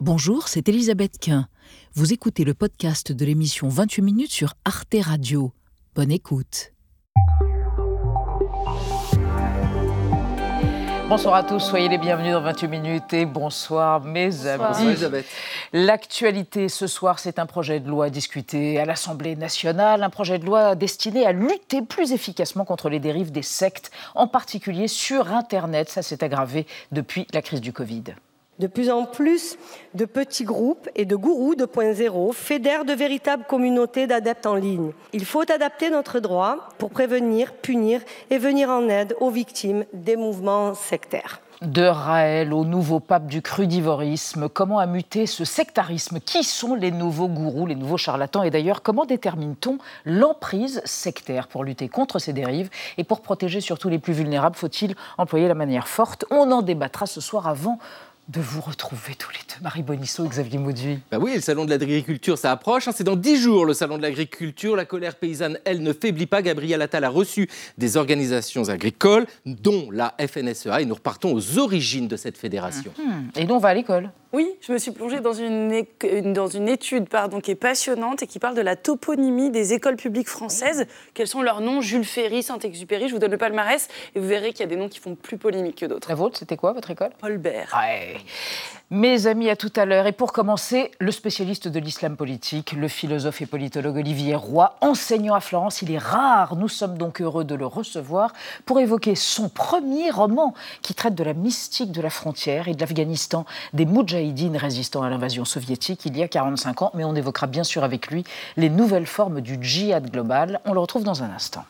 Bonjour, c'est Elisabeth Quint. Vous écoutez le podcast de l'émission 28 minutes sur Arte Radio. Bonne écoute. Bonsoir à tous, soyez les bienvenus dans 28 minutes et bonsoir mes amis. Bonsoir Elisabeth. L'actualité ce soir, c'est un projet de loi discuté à l'Assemblée nationale, un projet de loi destiné à lutter plus efficacement contre les dérives des sectes, en particulier sur Internet. Ça s'est aggravé depuis la crise du Covid. De plus en plus de petits groupes et de gourous 2.0 fédèrent de véritables communautés d'adeptes en ligne. Il faut adapter notre droit pour prévenir, punir et venir en aide aux victimes des mouvements sectaires. De Raël au nouveau pape du crudivorisme, comment a muté ce sectarisme? Qui sont les nouveaux gourous, les nouveaux charlatans? Et d'ailleurs, comment détermine-t-on l'emprise sectaire pour lutter contre ces dérives Et pour protéger surtout les plus vulnérables, faut-il employer la manière forte? On en débattra ce soir avant de vous retrouver tous les deux, Marie Bonisseau et Xavier Mauduit. Bah oui, le salon de l'agriculture, ça approche. hein. C'est dans dix jours le salon de l'agriculture. La colère paysanne, elle, ne faiblit pas. Gabriel Attal a reçu des organisations agricoles, dont la FNSEA, et nous repartons aux origines de cette fédération. Hmm, Et nous, on va à l'école. Oui, je me suis plongée dans une, dans une étude pardon, qui est passionnante et qui parle de la toponymie des écoles publiques françaises. Quels sont leurs noms? Jules Ferry, Saint-Exupéry, je vous donne le palmarès et vous verrez qu'il y a des noms qui font plus polémique que d'autres. La vôtre, c'était quoi, votre école? Paul Bert. Ouais. Mes amis, à tout à l'heure. Et pour commencer, le spécialiste de l'islam politique, le philosophe et politologue Olivier Roy, enseignant à Florence. Il est rare, nous sommes donc heureux de le recevoir pour évoquer son premier roman qui traite de la mystique de la frontière et de l'Afghanistan, des moudjahidines résistant à l'invasion soviétique il y a 45 ans. Mais on évoquera bien sûr avec lui les nouvelles formes du djihad global. On le retrouve dans un instant.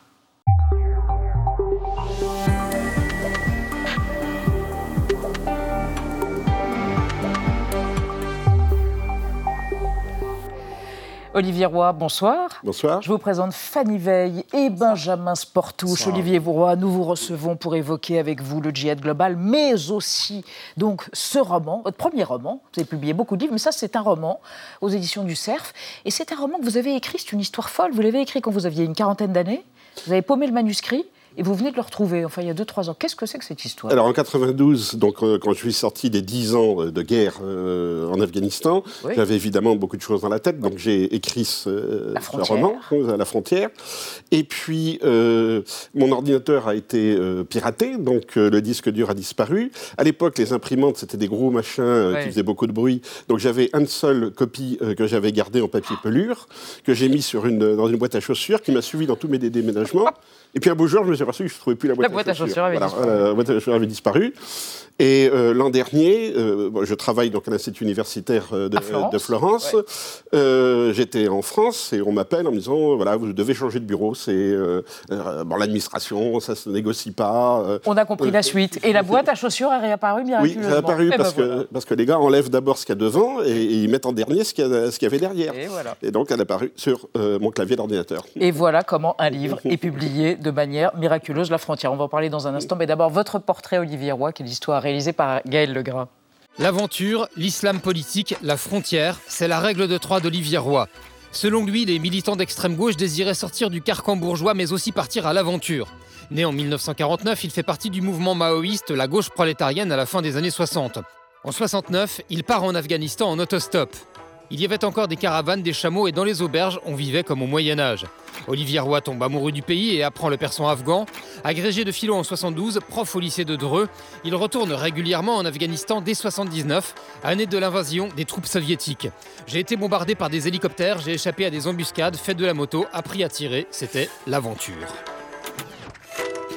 Olivier Roy, bonsoir. Bonsoir. Je vous présente Fanny Veil et Benjamin Sportouche. Olivier Roy, nous vous recevons pour évoquer avec vous le djihad global, mais aussi donc ce roman, votre premier roman. Vous avez publié beaucoup de livres, mais ça c'est un roman aux éditions du Cerf. Et c'est un roman que vous avez écrit, c'est une histoire folle. Vous l'avez écrit quand vous aviez une quarantaine d'années. Vous avez paumé le manuscrit et vous venez de le retrouver, enfin il y a 2-3 ans. Qu'est-ce que c'est que cette histoire? Alors en 92, donc euh, quand je suis sorti des 10 ans de guerre euh, en Afghanistan, Oui. j'avais évidemment beaucoup de choses dans la tête, donc j'ai écrit ce, roman, euh, à la frontière. Et puis euh, mon ordinateur a été euh, piraté, donc euh, le disque dur a disparu. À l'époque, les imprimantes c'était des gros machins euh, qui faisaient beaucoup de bruit, donc j'avais une seule copie euh, que j'avais gardée en papier pelure, que j'ai mis sur une, dans une boîte à chaussures, qui m'a suivi dans tous mes dé- déménagements. Et puis un beau jour, je me suis aperçu que je ne trouvais plus la boîte, boîte à chaussures avait disparu. euh, la boîte à chaussures avait disparu. Et euh, l'an dernier, euh, bon, je travaille donc à l'Institut universitaire de, À Florence. de Florence. Euh, J'étais en France et on m'appelle en me disant voilà, vous devez changer de bureau. C'est bon, l'administration, ça se négocie pas. On a compris la suite. Et la boîte à chaussures est réapparue oui, miraculeusement. ça a apparu Eh ben parce, voilà. que, parce que les gars enlèvent d'abord ce qu'il y a devant et, et ils mettent en dernier ce qu'il y, avait derrière. Et voilà. Et donc, elle est apparue sur mon clavier d'ordinateur. Et voilà comment un livre est publié de manière miraculeuse, La frontière. On va en parler dans un instant, mais d'abord votre portrait, Olivier Roy, qui est l'histoire réalisée par Gaël Legras. L'aventure, l'islam politique, la frontière, c'est la règle de trois d'Olivier Roy. Selon lui, les militants d'extrême gauche désiraient sortir du carcan bourgeois mais aussi partir à l'aventure. Né en 1949, il fait partie du mouvement maoïste La gauche prolétarienne à la fin des années 60. En 69, il part en Afghanistan en autostop. Il y avait encore des caravanes, des chameaux et dans les auberges, on vivait comme au Moyen Âge. Olivier Roy tombe amoureux du pays et apprend le persan afghan. Agrégé de philo en 72, prof au lycée de Dreux, il retourne régulièrement en Afghanistan dès 79, année de l'invasion des troupes soviétiques. J'ai été bombardé par des hélicoptères, j'ai échappé à des embuscades, fait de la moto, appris à tirer, c'était l'aventure.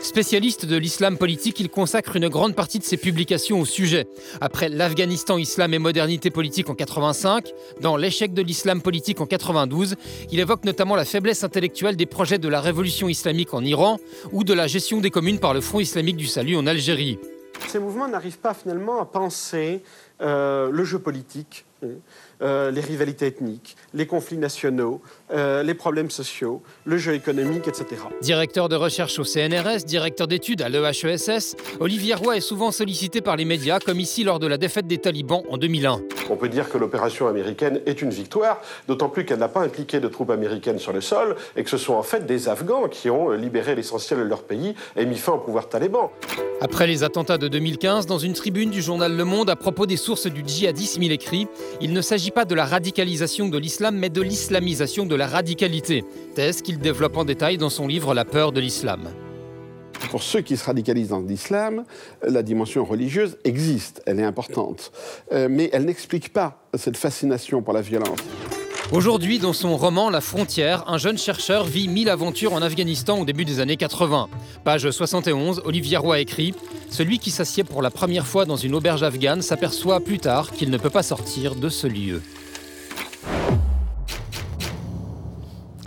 Spécialiste de l'islam politique, il consacre une grande partie de ses publications au sujet. Après l'Afghanistan, islam et modernité politique en 85, dans L'échec de l'islam politique en 92, il évoque notamment la faiblesse intellectuelle des projets de la révolution islamique en Iran ou de la gestion des communes par le Front islamique du salut en Algérie. Ces mouvements n'arrivent pas finalement à penser euh, le jeu politique, hein, euh, les rivalités ethniques, les conflits nationaux, euh, les problèmes sociaux, le jeu économique, etc. Directeur de recherche au CNRS, directeur d'études à l'EHESS, Olivier Roy est souvent sollicité par les médias, comme ici lors de la défaite des talibans en 2001. On peut dire que l'opération américaine est une victoire, d'autant plus qu'elle n'a pas impliqué de troupes américaines sur le sol et que ce sont en fait des Afghans qui ont euh, libéré l'essentiel de leur pays et mis fin au pouvoir taliban. Après les attentats de 2015, dans une tribune du journal Le Monde à propos des sources sources du djihadisme, il écrit Il ne s'agit pas de la radicalisation de l'islam, mais de l'islamisation de la radicalité. Thèse qu'il développe en détail dans son livre La peur de l'islam. Pour ceux qui se radicalisent dans l'islam, la dimension religieuse existe, elle est importante. Euh, mais elle n'explique pas cette fascination pour la violence. Aujourd'hui, dans son roman La frontière, un jeune chercheur vit mille aventures en Afghanistan au début des années 80. Page 71, Olivier Roy écrit Celui qui s'assied pour la première fois dans une auberge afghane s'aperçoit plus tard qu'il ne peut pas sortir de ce lieu.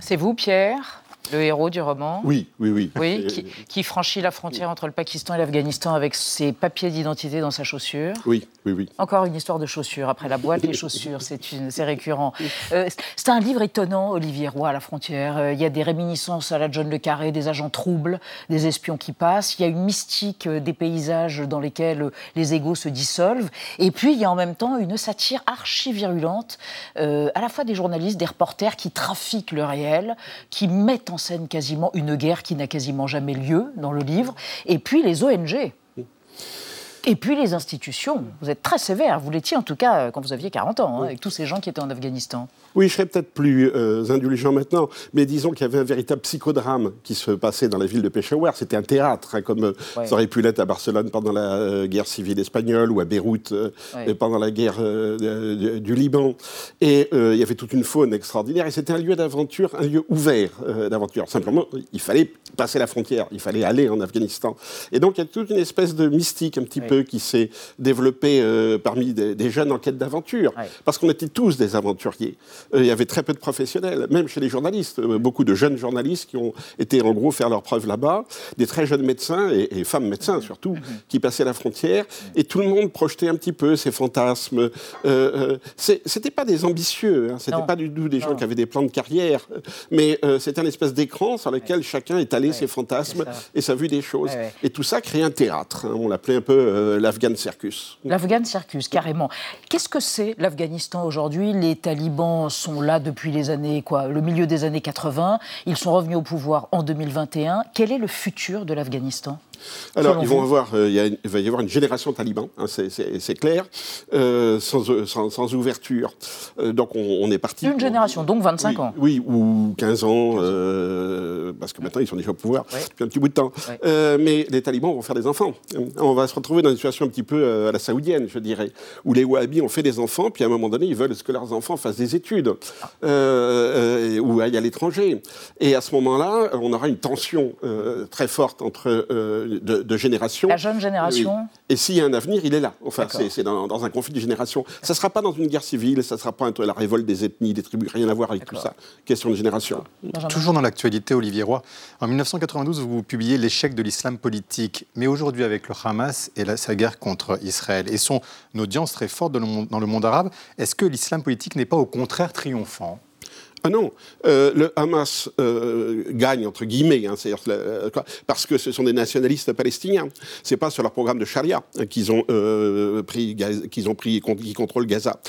C'est vous, Pierre? Le héros du roman Oui, oui, oui. Oui, qui, qui franchit la frontière entre le Pakistan et l'Afghanistan avec ses papiers d'identité dans sa chaussure. Oui, oui, oui. Encore une histoire de chaussures. Après la boîte, les chaussures, c'est récurrent. Euh, c'est un livre étonnant, Olivier Roy, à la frontière. Euh, Il y a des réminiscences à la John Le Carré, des agents troubles, des espions qui passent. Il y a une mystique euh, des paysages dans lesquels les égaux se dissolvent. Et puis, il y a en même temps une satire archi-virulente, à la fois des journalistes, des reporters qui trafiquent le réel, qui mettent en quasiment une guerre qui n'a quasiment jamais lieu dans le livre. Et puis les ONG. Et puis les institutions. Vous êtes très sévère. Vous l'étiez en tout cas euh, quand vous aviez 40 ans, hein, avec tous ces gens qui étaient en Afghanistan. Oui, je serais peut-être plus euh, indulgent maintenant, mais disons qu'il y avait un véritable psychodrame qui se passait dans la ville de Peshawar. C'était un théâtre, hein, comme euh, Ouais. ça aurait pu l'être à Barcelone pendant la euh, guerre civile espagnole ou à Beyrouth euh, Ouais. pendant la guerre du Liban. Et il y avait toute une faune extraordinaire. Et c'était un lieu d'aventure, un lieu ouvert d'aventure. Simplement, il fallait passer la frontière, il fallait aller en Afghanistan. Et donc, il y a toute une espèce de mystique un petit peu qui s'est développée euh, parmi des, des jeunes en quête d'aventure. Ouais. Parce qu'on était tous des aventuriers. Euh, il y avait très peu de professionnels, même chez les journalistes. Euh, beaucoup de jeunes journalistes qui ont été en gros faire leurs preuves là-bas, des très jeunes médecins, et, et femmes médecins surtout, qui passaient la frontière. Et tout le monde projetait un petit peu ses fantasmes. C'était pas des ambitieux, hein, c'était pas du tout des gens Non. qui avaient des plans de carrière, mais c'était un espèce d'écran sur lequel chacun étalait ses fantasmes et sa vue des choses. Et tout ça créait un théâtre. hein. on l'appelait un peu euh, l'Afghan Circus. L'Afghan Circus, carrément. Qu'est-ce que c'est l'Afghanistan aujourd'hui? Les talibans sont là depuis les années, quoi, le milieu des années 80. Ils sont revenus au pouvoir en 2021. Quel est le futur de l'Afghanistan? Alors, ils vont avoir, euh, il, y a une- il va y avoir une génération de talibans, hein, c'est- clair, euh, sans, euh, sans- sans ouverture. Euh, donc, on, on est parti. Une génération, donc 25 oui, ans. Oui, ou 15 ans, parce que maintenant, ils sont déjà au pouvoir Ouais. depuis un petit bout de temps. Ouais. Mais les talibans vont faire des enfants. On va se retrouver dans une situation un petit peu à la saoudienne, je dirais, où les wahhabis ont fait des enfants, puis à un moment donné, ils veulent que leurs enfants fassent des études, ou aillent à l'étranger. Et à ce moment-là, on aura une tension très forte entre de, de générations. La jeune génération. Et s'il y a un avenir, il est là. Enfin, c'est c'est dans, dans un conflit de génération. Ça ne sera pas dans une guerre civile, ça ne sera pas entre la révolte des ethnies, des tribus, rien à voir avec tout ça. Question de génération. Toujours dans l'actualité, Olivier Roy, en 1992, vous publiez L'échec de l'islam politique. Mais aujourd'hui, avec le Hamas et la, sa guerre contre Israël et son audience très forte dans le monde, dans le monde arabe, est-ce que l'islam politique n'est pas au contraire triomphant? Ah non, euh, le Hamas euh, gagne entre guillemets, hein, euh, parce que ce sont des nationalistes palestiniens. C'est pas sur leur programme de charia hein, qu'ils ont euh, pris, qu'ils ont pris, qui contrôlent Gaza.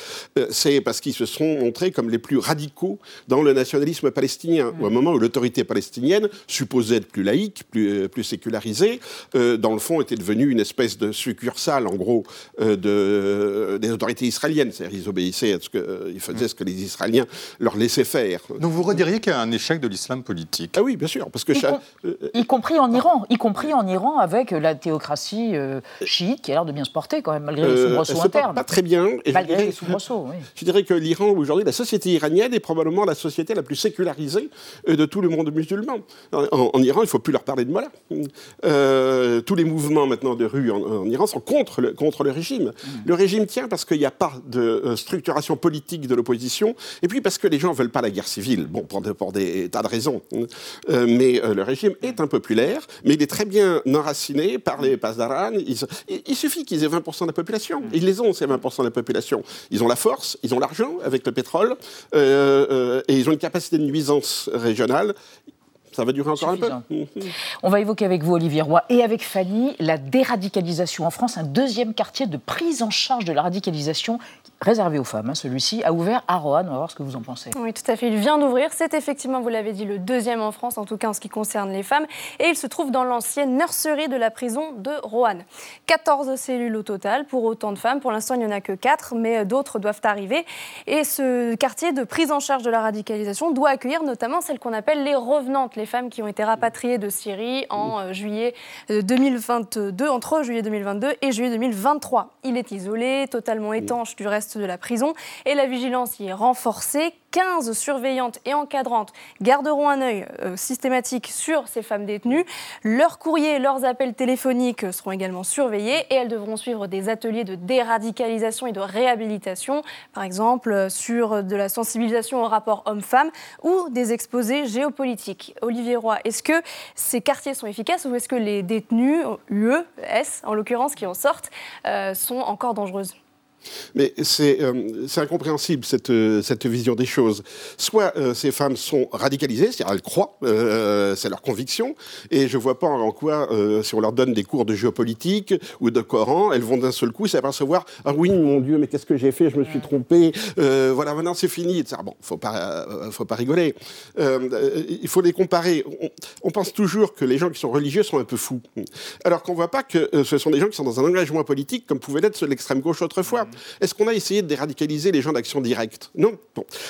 C'est parce qu'ils se sont montrés comme les plus radicaux dans le nationalisme palestinien. Au moment où l'autorité palestinienne, supposée être plus laïque, plus, plus sécularisée, dans le fond était devenue une espèce de succursale, en gros, de, des autorités israéliennes. C'est-à-dire ils obéissaient à ce que, ils faisaient ce que les Israéliens leur laissaient faire. Donc vous rediriez qu'il y a un échec de l'islam politique Ah oui, bien sûr, parce que Y, com- y compris en Iran, y compris en Iran avec la théocratie euh, chiite qui a l'air de bien se porter quand même, malgré les euh, soubresauts internes. pas très bien. Et Malgré dirais- les soubresauts, oui. Je dirais que l'Iran, aujourd'hui, la société iranienne est probablement la société la plus sécularisée euh, de tout le monde musulman. En, en- en Iran, il ne faut plus leur parler de Mollah. Euh, tous les mouvements maintenant de rue en, en Iran sont contre le, contre le régime. Le régime tient parce qu'il n'y a pas de euh, structuration politique de l'opposition, et puis parce que les gens ne veulent pas la guerre civile, bon, pour, de- pour des tas de raisons. Euh, mais euh, le régime est impopulaire, mais il est très bien enraciné par les Pasdaran. Il, il suffit qu'ils aient 20% de la population. Ils les ont, ces 20% de la population. Ils ont la force, ils ont l'argent avec le pétrole, euh, et ils ont une capacité de nuisance régionale Ça va durer encore un peu. On va évoquer avec vous, Olivier Roy, et avec Fanny, la déradicalisation en France, un deuxième quartier de prise en charge de la radicalisation réservé aux femmes. Hein. Celui-ci a ouvert à Roanne. On va voir ce que vous en pensez. Oui, tout à fait. Il vient d'ouvrir. C'est effectivement, vous l'avez dit, le deuxième en France, en tout cas en ce qui concerne les femmes. Et il se trouve dans l'ancienne nurserie de la prison de Roanne. 14 cellules au total pour autant de femmes. Pour l'instant, il n'y en a que 4, mais d'autres doivent arriver. Et ce quartier de prise en charge de la radicalisation doit accueillir notamment celles qu'on appelle les revenantes, les femmes qui ont été rapatriées de Syrie en euh, juillet 2022, euh, entre juillet 2022 et juillet 2023. Il est isolé, totalement étanche du reste de la prison et la vigilance y est renforcée. 15 surveillantes et encadrantes garderont un œil euh, systématique sur ces femmes détenues. Leurs courriers leurs appels téléphoniques seront également surveillés et elles devront suivre des ateliers de déradicalisation et de réhabilitation, par exemple euh, sur de la sensibilisation au rapport homme-femme ou des exposés géopolitiques. Olivier Roy, est-ce que ces quartiers sont efficaces ou est-ce que les détenus, UE, S en l'occurrence, qui en sortent, euh, sont encore dangereuses? Mais c'est euh, incompréhensible, cette, euh, cette, vision des choses. Soit euh, ces femmes sont radicalisées, c'est-à-dire elles croient, c'est leur conviction, et je vois pas en quoi, si on leur donne des cours de géopolitique ou de Coran, elles vont d'un seul coup s'apercevoir Ah oui, mon Dieu, mais qu'est-ce que j'ai fait Je me suis trompé, voilà, maintenant c'est fini. Bon, faut pas, faut pas rigoler. il faut les comparer. On, on, pense toujours que les gens qui sont religieux sont un peu fous, alors qu'on ne voit pas que ce sont des gens qui sont dans un engagement politique comme pouvait l'être l'extrême gauche autrefois. Est-ce qu'on a essayé de déradicaliser les gens d'action directe? Non.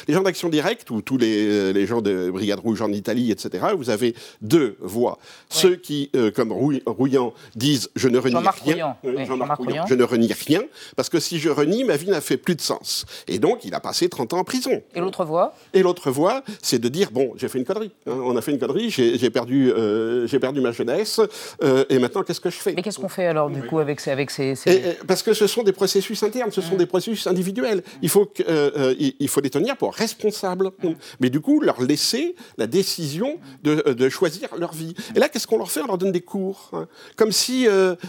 Les gens d'action directe, ou tous les, les, gens de Brigade Rouge en Italie, etc., vous avez deux voies. Ceux qui, euh, comme Rouillant, disent Je ne renie rien. Je ne renie rien, parce que si je renie, ma vie n'a fait plus de sens. Et donc, il a passé 30 ans en prison. Et l'autre voie Et l'autre voie, c'est de dire Bon, j'ai fait une connerie. Hein. on a fait une connerie, j'ai perdu, euh, perdu ma jeunesse, euh, et maintenant, qu'est-ce que je fais? Mais qu'est-ce qu'on fait alors, du coup, avec ces. Avec ces, parce que ce sont des processus internes ce sont des processus individuels. Il faut, que, euh, euh, il faut les tenir pour responsables. Mais du coup, leur laisser la décision de, euh, de choisir leur vie. Et là, qu'est-ce qu'on leur fait? On leur donne des cours. Hein. Comme si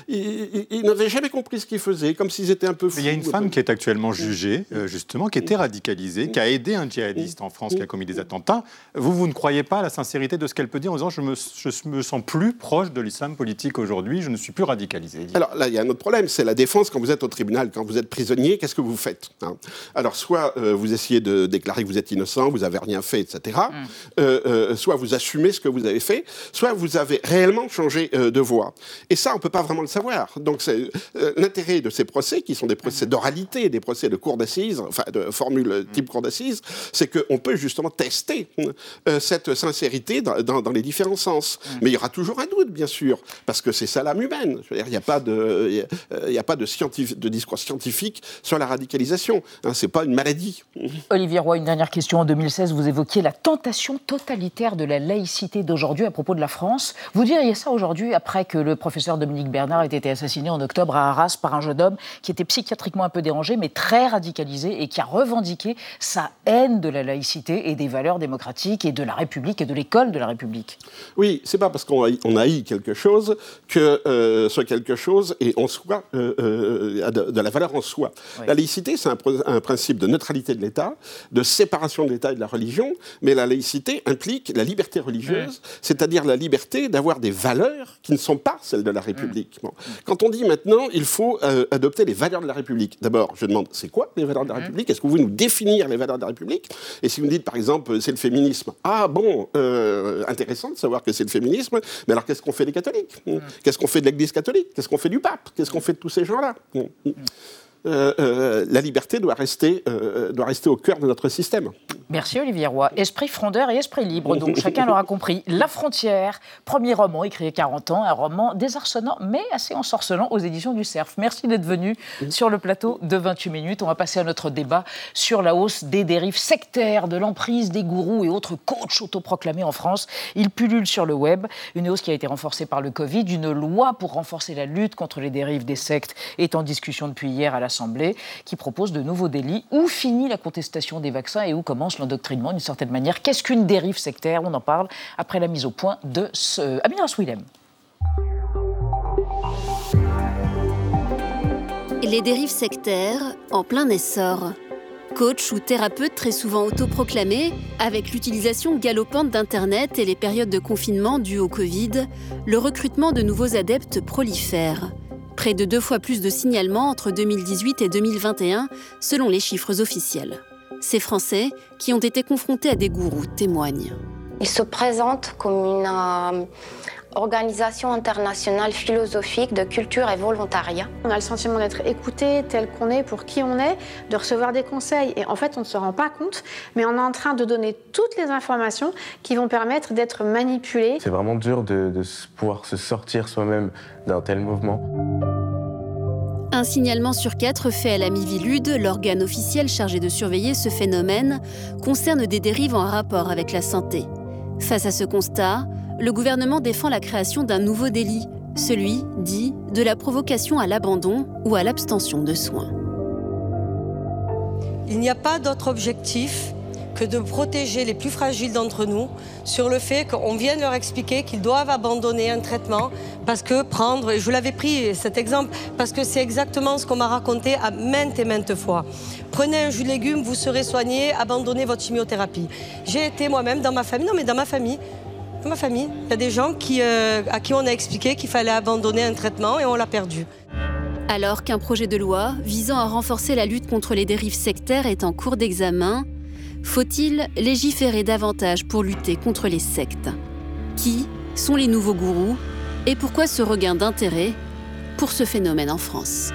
ils, n'avaient jamais compris ce qu'ils faisaient, comme s'ils étaient un peu fous. Il y a une femme qui est actuellement jugée, justement, qui était radicalisée, qui a aidé un djihadiste en France qui a commis des attentats. Vous, vous ne croyez pas à la sincérité de ce qu'elle peut dire en disant je me, je me sens plus proche de l'islam politique aujourd'hui, je ne suis plus radicalisé. Alors là, il y a un autre problème, c'est la défense quand vous êtes au tribunal, quand vous êtes prisonnier qu'est-ce que vous faites hein? Alors, soit euh, vous essayez de déclarer que vous êtes innocent, vous n'avez rien fait, etc. Mm. Euh, euh, soit vous assumez ce que vous avez fait, soit vous avez réellement changé de voie. Et ça, on ne peut pas vraiment le savoir. Donc, c'est l'intérêt de ces procès, qui sont des procès mm. d'oralité, des procès de cour d'assises, enfin de formule mm. type cour d'assises, c'est qu'on peut justement tester cette sincérité dans, les différents sens. Mais il y aura toujours un doute, bien sûr, parce que c'est ça l'âme humaine. Il n'y a pas de, il a pas de, de discours scientifique sur la radicalisation. Hein, Ce n'est pas une maladie. Olivier Roy, une dernière question. En 2016, vous évoquiez la tentation totalitaire de la laïcité d'aujourd'hui à propos de la France. Vous diriez ça aujourd'hui après que le professeur Dominique Bernard ait été assassiné en octobre à Arras par un jeune homme qui était psychiatriquement un peu dérangé, mais très radicalisé et qui a revendiqué sa haine de la laïcité et des valeurs démocratiques et de la République et de l'école de la République. Oui, c'est pas parce qu'on haït quelque chose que euh, ce quelque chose est en soi euh, euh, de la valeur en soi. La laïcité, c'est un, principe de neutralité de l'État, de séparation de l'État et de la religion, mais la laïcité implique la liberté religieuse, c'est-à-dire la liberté d'avoir des valeurs qui ne sont pas celles de la République. Quand on dit maintenant, il faut euh, adopter les valeurs de la République, d'abord, je demande, c'est quoi les valeurs de la République? Est-ce que vous pouvez nous définir les valeurs de la République? Et si vous me dites, par exemple, c'est le féminisme, ah bon, euh, intéressant de savoir que c'est le féminisme, mais alors qu'est-ce qu'on fait des catholiques? Qu'est-ce qu'on fait de l'Église catholique? Qu'est-ce qu'on fait du pape? Qu'est-ce qu'on fait de tous ces gens-là? Euh, euh, la liberté doit rester, euh, doit rester au cœur de notre système. Merci Olivier Roy. Esprit frondeur et esprit libre, donc chacun l'aura compris. La frontière, premier roman écrit il y a 40 ans, un roman désarçonnant mais assez ensorcelant aux éditions du Cerf. Merci d'être venu sur le plateau de 28 minutes. On va passer à notre débat sur la hausse des dérives sectaires, de l'emprise des gourous et autres coachs autoproclamés en France. Ils pullulent sur le web. Une hausse qui a été renforcée par le Covid. Une loi pour renforcer la lutte contre les dérives des sectes est en discussion depuis hier à la qui propose de nouveaux délits. Où finit la contestation des vaccins et où commence l'endoctrinement d'une certaine manière? Qu'est-ce qu'une dérive sectaire? On en parle après la mise au point de ce... Amina Swilem. Les dérives sectaires en plein essor. Coach ou thérapeute très souvent autoproclamé, avec l'utilisation galopante d'Internet et les périodes de confinement dues au Covid, le recrutement de nouveaux adeptes prolifère. Près de deux fois plus de signalements entre 2018 et 2021, selon les chiffres officiels. Ces Français, qui ont été confrontés à des gourous, témoignent. Ils se présentent comme une euh, organisation internationale philosophique de culture et volontariat. On a le sentiment d'être écouté tel qu'on est, pour qui on est, de recevoir des conseils. Et en fait, on ne se rend pas compte, mais on est en train de donner toutes les informations qui vont permettre d'être manipulé. C'est vraiment dur de, de pouvoir se sortir soi-même d'un tel mouvement. Un signalement sur quatre fait à la Mivilude, l'organe officiel chargé de surveiller ce phénomène, concerne des dérives en rapport avec la santé. Face à ce constat, le gouvernement défend la création d'un nouveau délit, celui, dit, de la provocation à l'abandon ou à l'abstention de soins. Il n'y a pas d'autre objectif que de protéger les plus fragiles d'entre nous sur le fait qu'on vienne leur expliquer qu'ils doivent abandonner un traitement parce que prendre, je l'avais pris cet exemple, parce que c'est exactement ce qu'on m'a raconté à maintes et maintes fois. Prenez un jus de légumes, vous serez soigné, abandonnez votre chimiothérapie. J'ai été moi-même dans ma famille, non mais dans ma famille, ma famille, il y a des gens qui, euh, à qui on a expliqué qu'il fallait abandonner un traitement et on l'a perdu. Alors qu'un projet de loi visant à renforcer la lutte contre les dérives sectaires est en cours d'examen, faut-il légiférer davantage pour lutter contre les sectes? Qui sont les nouveaux gourous? Et pourquoi ce regain d'intérêt pour ce phénomène en France?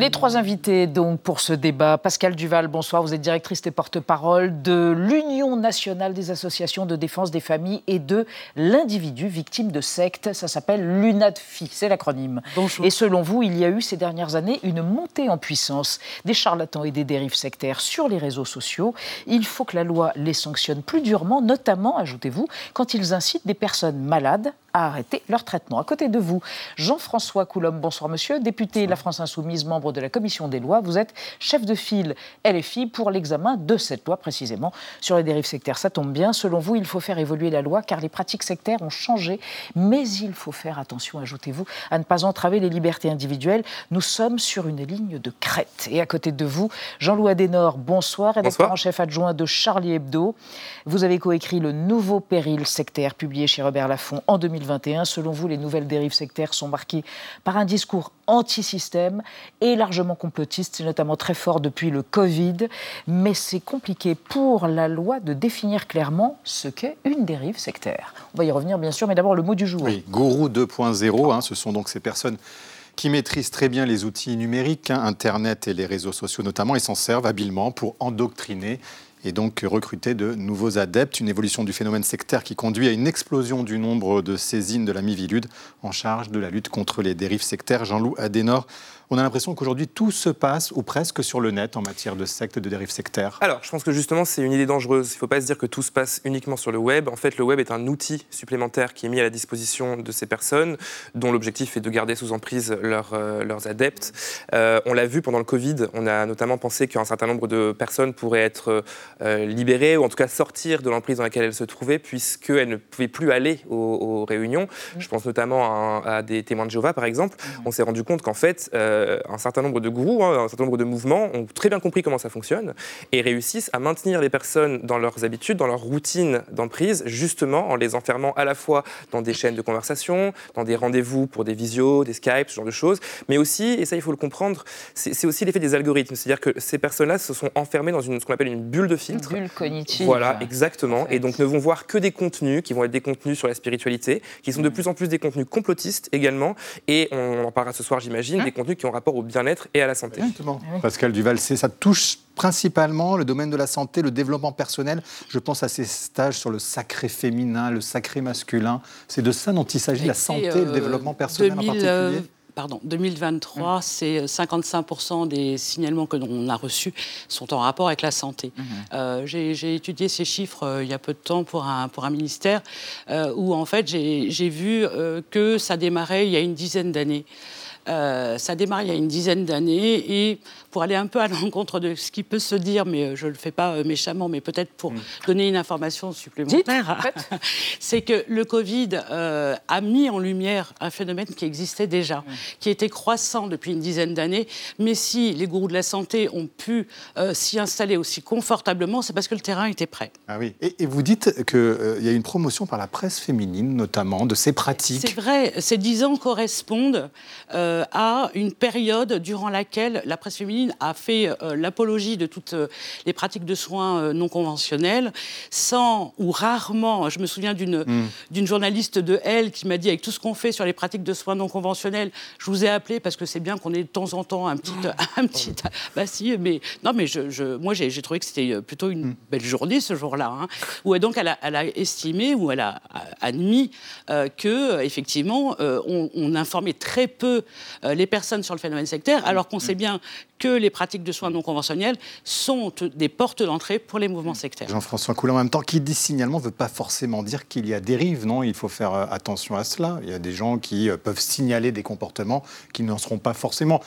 Les trois invités donc pour ce débat. Pascal Duval, bonsoir. Vous êtes directrice et porte-parole de l'Union nationale des associations de défense des familles et de l'individu victime de secte. Ça s'appelle l'UNADFI, c'est l'acronyme. Bonjour. Et selon vous, il y a eu ces dernières années une montée en puissance des charlatans et des dérives sectaires sur les réseaux sociaux. Il faut que la loi les sanctionne plus durement, notamment, ajoutez-vous, quand ils incitent des personnes malades à arrêter leur traitement. À côté de vous, Jean-François Coulombe, bonsoir monsieur, député de La France Insoumise, membre de la commission des lois. Vous êtes chef de file LFI pour l'examen de cette loi précisément sur les dérives sectaires. Ça tombe bien, selon vous, il faut faire évoluer la loi car les pratiques sectaires ont changé, mais il faut faire attention, ajoutez-vous, à ne pas entraver les libertés individuelles. Nous sommes sur une ligne de crête. Et à côté de vous, Jean-Louis Adenor, bonsoir, rédacteur en chef adjoint de Charlie Hebdo. Vous avez coécrit le nouveau péril sectaire publié chez Robert Laffont en 2000 2021. Selon vous, les nouvelles dérives sectaires sont marquées par un discours anti-système et largement complotiste. C'est notamment très fort depuis le Covid. Mais c'est compliqué pour la loi de définir clairement ce qu'est une dérive sectaire. On va y revenir bien sûr, mais d'abord le mot du jour. Oui, Gourou 2.0, hein, ce sont donc ces personnes qui maîtrisent très bien les outils numériques, hein, Internet et les réseaux sociaux notamment, et s'en servent habilement pour endoctriner et donc recruter de nouveaux adeptes, une évolution du phénomène sectaire qui conduit à une explosion du nombre de saisines de la Mivilude en charge de la lutte contre les dérives sectaires. Jean-Loup Adenor, on a l'impression qu'aujourd'hui tout se passe ou presque sur le net en matière de sectes, de dérives sectaires. Alors, je pense que justement c'est une idée dangereuse. Il ne faut pas se dire que tout se passe uniquement sur le web. En fait, le web est un outil supplémentaire qui est mis à la disposition de ces personnes, dont l'objectif est de garder sous emprise euh, leurs adeptes. Euh, on l'a vu pendant le Covid. On a notamment pensé qu'un certain nombre de personnes pourraient être euh, libérées ou en tout cas sortir de l'emprise dans laquelle elles se trouvaient, puisqu'elles ne pouvaient plus aller aux, réunions. Je pense notamment à, des témoins de Jéhovah, par exemple. On s'est rendu compte qu'en fait euh, un certain nombre de gourous, hein, un certain nombre de mouvements ont très bien compris comment ça fonctionne et réussissent à maintenir les personnes dans leurs habitudes, dans leur routine d'emprise, justement en les enfermant à la fois dans des chaînes de conversation, dans des rendez-vous pour des visios, des Skype, ce genre de choses, mais aussi, et ça il faut le comprendre, c'est aussi l'effet des algorithmes. C'est-à-dire que ces personnes-là se sont enfermées dans une, ce qu'on appelle une bulle de filtre. Une bulle cognitive. Voilà, exactement. Et donc ne vont voir que des contenus qui vont être des contenus sur la spiritualité, qui sont de plus en plus des contenus complotistes également. Et on en parlera ce soir, j'imagine, hein des contenus qui ont rapport au bien-être et à la santé. Justement. Pascal Duval, ça touche principalement le domaine de la santé, le développement personnel. Je pense à ces stages sur le sacré féminin, le sacré masculin. C'est de ça dont il s'agit, la santé, le euh, développement personnel en particulier euh, pardon, 2023, mmh. c'est 55% des signalements que l'on a reçus sont en rapport avec la santé. Mmh. Euh, j'ai étudié ces chiffres il y a peu de temps pour un, pour un ministère où en fait j'ai vu que ça démarrait il y a une dizaine d'années. Euh, ça a démarré il y a une dizaine d'années et pour aller un peu à l'encontre de ce qui peut se dire, mais euh, je ne le fais pas euh, méchamment, mais peut-être pour Mm. donner une information supplémentaire, c'est que le Covid euh, a mis en lumière un phénomène qui existait déjà, Mm. qui était croissant depuis une dizaine d'années. Mais si les gourous de la santé ont pu euh, s'y installer aussi confortablement, c'est parce que le terrain était prêt. Ah oui. Et, et vous dites qu'il y a une promotion par la presse féminine, notamment, de ces pratiques. C'est vrai, ces dix ans correspondent euh, à une période durant laquelle la presse féminine a fait euh, l'apologie de toutes euh, les pratiques de soins euh, non conventionnelles, sans ou rarement. Je me souviens d'une Hmm. d'une journaliste de Elle qui m'a dit avec tout ce qu'on fait sur les pratiques de soins non conventionnels, je vous ai appelé parce que c'est bien qu'on ait de temps en temps un petit, un petit, bah si, mais non, mais je, je- moi j'ai trouvé que c'était plutôt une belle journée ce jour-là, hein, où donc elle a, elle a estimé ou elle a a- admis euh, que effectivement euh, on, on informait très peu euh, les personnes sur le phénomène sectaire, alors qu'on sait bien que les pratiques de soins non conventionnels sont des portes d'entrée pour les mouvements sectaires. Jean-François Coulin, en même temps, qui dit signalement ne veut pas forcément dire qu'il y a dérive, non? Il faut faire euh, attention à cela. Il y a des gens qui euh, peuvent signaler des comportements qui n'en seront pas forcément.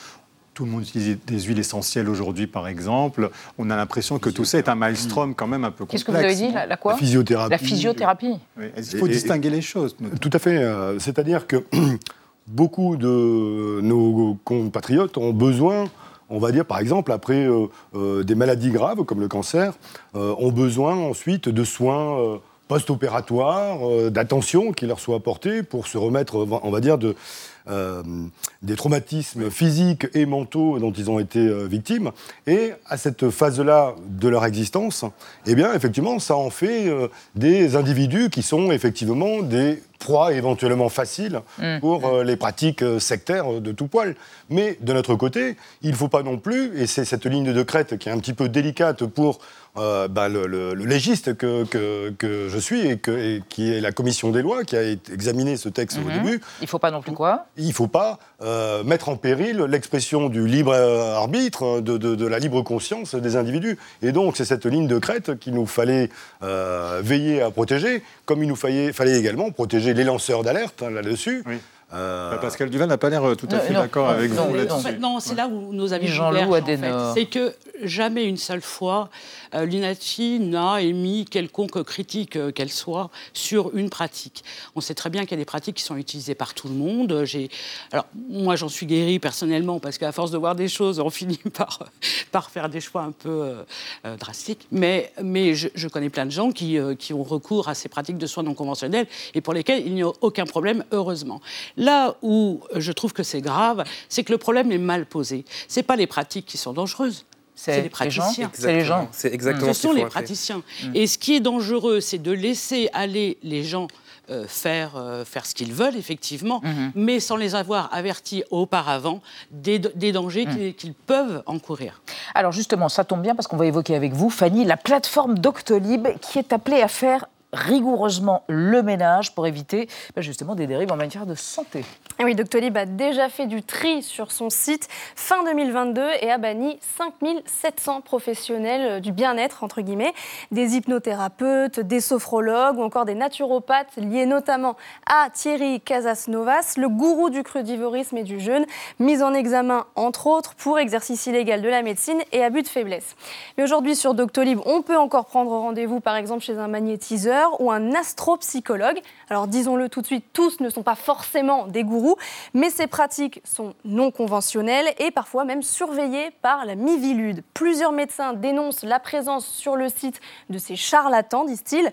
Tout le monde utilise des huiles essentielles aujourd'hui, par exemple. On a l'impression que tout ça est un maelstrom quand même un peu complexe. Qu'est-ce que vous avez dit la, la quoi? La physiothérapie. La physiothérapie. Oui. Il faut Et- et- distinguer les choses. Tout à fait. euh, C'est-à-dire que beaucoup de nos compatriotes ont besoin, on va dire par exemple, après euh, euh, des maladies graves comme le cancer, euh, ont besoin ensuite de soins post-opératoires, d'attention qui leur soit apportée pour se remettre, on va dire, de, des traumatismes physiques et mentaux dont ils ont été victimes. Et à cette phase-là de leur existence, eh bien, effectivement, ça en fait des individus qui sont effectivement des proies éventuellement faciles Mm. pour euh, les pratiques euh, sectaires euh, de tout poil. Mais de notre côté, il ne faut pas non plus, et c'est cette ligne de crête qui est un petit peu délicate pour euh, bah, le, le- le légiste que, que- que je suis et, que, et qui est la commission des lois qui a examiné ce texte au Mhm. début. Il faut pas non plus quoi? Il ne faut pas euh, mettre en péril l'expression du libre arbitre, de, de- de la libre conscience des individus. Et donc, c'est cette ligne de crête qu'il nous fallait veiller à protéger, comme il nous fallait, fallait également protéger les lanceurs d'alerte hein, là-dessus. Euh, Bah, Pascal Duval n'a pas l'air euh, tout à Non, fait d'accord avec non, vous non, là-dessus. en fait, non, c'est là où nos avis Jean-Loup divergent, en fait. C'est que jamais une seule fois, euh, l'INATI n'a émis quelconque critique, euh, qu'elle soit, sur une pratique. On sait très bien qu'il y a des pratiques qui sont utilisées par tout le monde. Alors, moi, j'en suis guérie personnellement, parce qu'à force de voir des choses, on finit par, par faire des choix un peu euh, euh, drastiques. Mais, mais je, je connais plein de gens qui, euh, qui ont recours à ces pratiques de soins non conventionnels et pour lesquels il n'y a aucun problème, heureusement. Là où je trouve que c'est grave, c'est que le problème est mal posé. Ce pas les pratiques qui sont dangereuses. C'est C'est les praticiens. gens C'est les gens. C'est exactement Ce ce sont les praticiens. Mm. Et ce qui est dangereux, c'est de laisser aller les gens euh, faire, euh, faire ce qu'ils veulent, effectivement, Mhm. mais sans les avoir avertis auparavant des, des dangers Mm. qu'ils qu'ils peuvent encourir. Alors justement, ça tombe bien parce qu'on va évoquer avec vous, Fanny, la plateforme Doctolib qui est appelée à faire rigoureusement le ménage pour éviter bah, justement des dérives en matière de santé. Et oui, Doctolib a déjà fait du tri sur son site fin 2022 et a banni 5700 professionnels euh, du bien-être, entre guillemets, des hypnothérapeutes, des sophrologues ou encore des naturopathes liés notamment à Thierry Casasnovas, le gourou du crudivorisme et du jeûne, mis en examen entre autres pour exercice illégal de la médecine et abus de faiblesse. Mais aujourd'hui sur Doctolib, on peut encore prendre rendez-vous par exemple chez un magnétiseur ou un astropsychologue. Alors disons-le tout de suite, tous ne sont pas forcément des gourous, mais ces pratiques sont non conventionnelles et parfois même surveillées par la Mivilude. Plusieurs médecins dénoncent la présence sur le site de ces charlatans, disent-ils,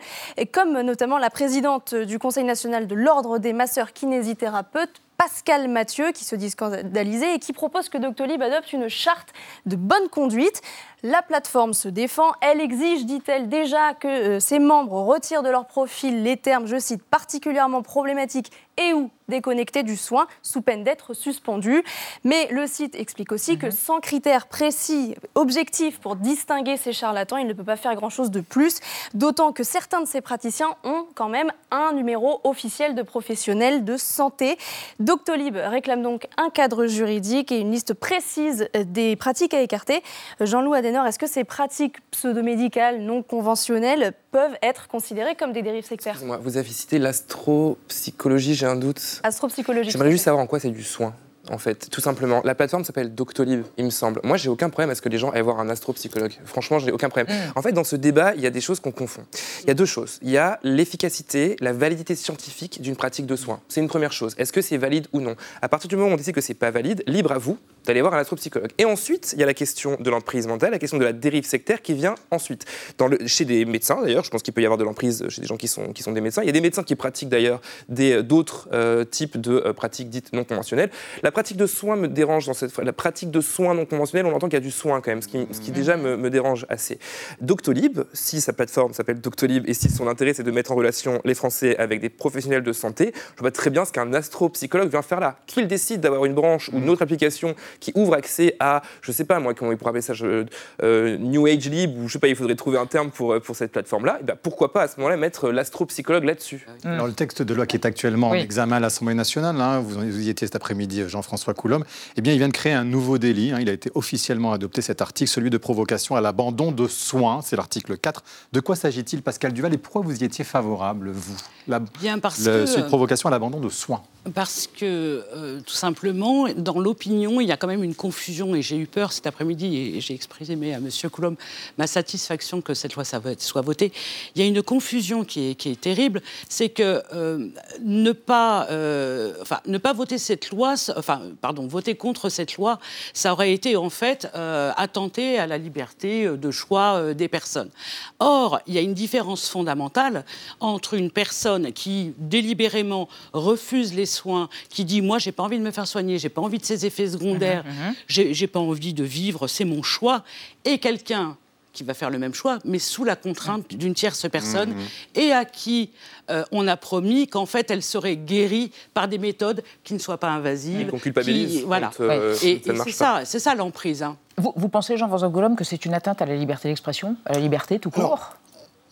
comme notamment la présidente du Conseil national de l'Ordre des masseurs kinésithérapeutes, Pascal Mathieu, qui se dit scandalisé et qui propose que Doctolib adopte une charte de bonne conduite. La plateforme se défend. Elle exige, dit-elle, déjà que euh, ses membres retirent de leur profil les termes, je cite, particulièrement problématiques et ou déconnectés du soin, sous peine d'être suspendus. Mais le site explique aussi que sans critères précis, objectifs pour distinguer ces charlatans, il ne peut pas faire grand-chose de plus. D'autant que certains de ces praticiens ont quand même un numéro officiel de professionnels de santé. Doctolib réclame donc un cadre juridique et une liste précise des pratiques à écarter. Jean-Loup Adenor, est-ce que ces pratiques pseudomédicales non conventionnelles peuvent être considérées comme des dérives sectaires vous avez cité l'astropsychologie, j'ai un doute. Astropsychologie. J'aimerais juste savoir en quoi c'est du soin. En fait, tout simplement. La plateforme s'appelle Doctolib, il me semble. Moi, j'ai aucun problème à ce que les gens aillent voir un astropsychologue. Franchement, j'ai aucun problème. Mm. En fait, dans ce débat, il y a des choses qu'on confond. Il y a deux choses. Il y a l'efficacité, la validité scientifique d'une pratique de soins. C'est une première chose. Est-ce que c'est valide ou non? À partir du moment où on décide que c'est pas valide, libre à vous d'aller voir un astropsychologue. Et ensuite, il y a la question de l'emprise mentale, la question de la dérive sectaire qui vient ensuite. Dans le, chez des médecins, d'ailleurs, je pense qu'il peut y avoir de l'emprise chez des gens qui sont, qui sont des médecins. Il y a des médecins qui pratiquent d'ailleurs des- d'autres euh, types de euh, pratiques dites non conventionnelles. La pratique de soins me dérange dans cette la pratique de soins non conventionnels. On entend qu'il y a du soin quand même, ce qui, ce qui déjà me, me dérange assez. Doctolib, si sa plateforme s'appelle Doctolib et si son intérêt c'est de mettre en relation les Français avec des professionnels de santé, je vois très bien ce qu'un astropsychologue vient faire là. Qu'il décide d'avoir une branche ou une autre application qui ouvre accès à, je sais pas moi, comment il pourrait appeler ça, je- euh, New Age Lib, ou je sais pas, il faudrait trouver un terme pour, pour cette plateforme-là, et ben pourquoi pas à ce moment-là mettre l'astropsychologue là-dessus Alors, le texte de loi qui est actuellement Oui. en examen à l'Assemblée nationale, hein, vous, vous y étiez cet après-midi, Jean-François Coulombe, eh bien, il vient de créer un nouveau délit. hein. il a été officiellement adopté, cet article, celui de provocation à l'abandon de soins. C'est l'article 4. De quoi s'agit-il, Pascal Duval, et pourquoi vous y étiez favorable, vous? La, Bien parce le- que- celui de provocation à l'abandon de soins. Parce que, euh, tout simplement, dans l'opinion, il y a quand même une confusion, et j'ai eu peur cet après-midi, et j'ai exprimé à M. Coulombe ma satisfaction que cette loi soit votée. Il y a une confusion qui est, terrible, c'est que euh, ne, pas, euh, enfin, ne pas voter cette loi, enfin, pardon, voter contre cette loi, ça aurait été en fait attenter à la liberté de choix des personnes. Or, il y a une différence fondamentale entre une personne qui délibérément refuse les soins, qui dit moi j'ai pas envie de me faire soigner, j'ai pas envie de ces effets secondaires, j'ai j'ai pas envie de vivre, c'est mon choix, et quelqu'un qui va faire le même choix, mais sous la contrainte d'une tierce personne, Mhm. et à qui euh, on a promis qu'en fait elle serait guérie par des méthodes qui ne soient pas invasives. Qu'on culpabilise qui- voilà. quand, euh, et c'est ça, c'est ça l'emprise. hein. Vous, vous pensez, Jean-François Gollum, que c'est une atteinte à la liberté d'expression, à la liberté tout court?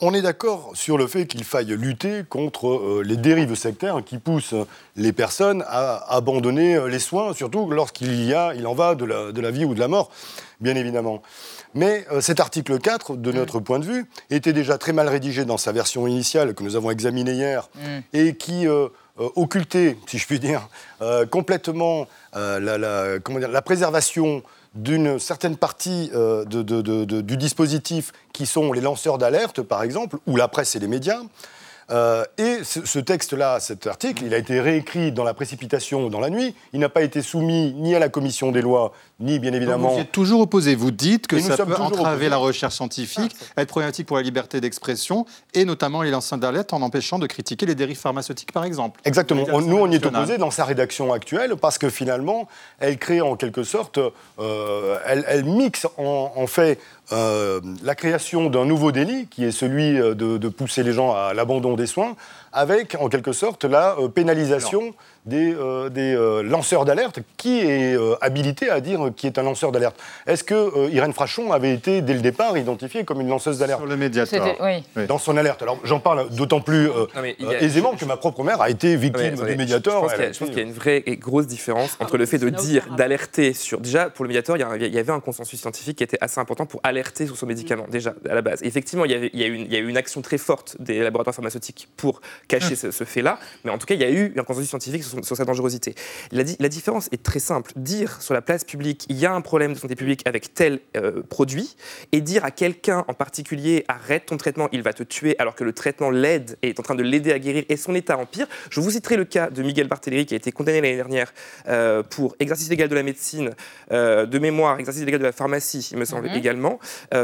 On est d'accord sur le fait qu'il faille lutter contre euh, les dérives sectaires qui poussent les personnes à abandonner euh, les soins, surtout lorsqu'il y a, il en va de la, de la vie ou de la mort, bien évidemment. Mais euh, cet article 4, de notre point de vue, était déjà très mal rédigé dans sa version initiale que nous avons examinée hier et qui euh, occultait, si je puis dire, complètement la, la- comment dire, la préservation d'une certaine partie euh, du dispositif qui sont les lanceurs d'alerte, par exemple, ou la presse et les médias. Euh, et ce, ce texte-là, cet article, il a été réécrit dans la précipitation ou dans la nuit. Il n'a pas été soumis ni à la commission des lois, ni bien évidemment. Vous y êtes toujours opposé. Vous dites que ça peut entraver opposés. la recherche scientifique, être problématique pour la liberté d'expression, et notamment les lanceurs d'alerte en empêchant de critiquer les dérives pharmaceutiques, par exemple. Exactement. On- nous, on y est opposé dans sa rédaction actuelle parce que finalement, elle crée en quelque sorte, euh, elle, elle mixe en, en fait euh, la création d'un nouveau délit qui est celui euh, de, de pousser les gens à l'abandon des soins, avec en quelque sorte la euh, pénalisation des, euh, des euh, lanceurs d'alerte. Qui est euh, habilité à dire qui est un lanceur d'alerte? Est-ce que euh, Irène Frachon avait été dès le départ identifiée comme une lanceuse d'alerte? Sur le médiateur. Oui. Dans son alerte. Alors j'en parle d'autant plus euh, Non, a- euh, aisément que ma propre mère a été victime du médiateur. Je pense qu'il y, a a- je pense été- qu'il y a une vraie et grosse différence entre le fait de dire, d'alerter sur. Déjà, pour le médiateur, il y, avait un consensus scientifique qui était assez important pour alerter sur son médicament, déjà, à la base. Effectivement, il y, avait, il, y a eu une, il y a eu une action très forte des laboratoires pharmaceutiques pour cacher ce, ce fait-là, mais en tout cas, il y a eu un consensus scientifique sur, sa dangerosité. La, di- la différence est très simple. Dire sur la place publique, il y a un problème de santé publique avec tel euh, produit, et dire à quelqu'un en particulier, arrête ton traitement, il va te tuer, alors que le traitement l'aide et est en train de l'aider à guérir, et son état empire. Je vous citerai le cas de Miguel Barthéléry, qui a été condamné l'année dernière euh, pour exercice illégal de la médecine, euh, de mémoire, exercice illégal de la pharmacie, il me semble Mhm. également,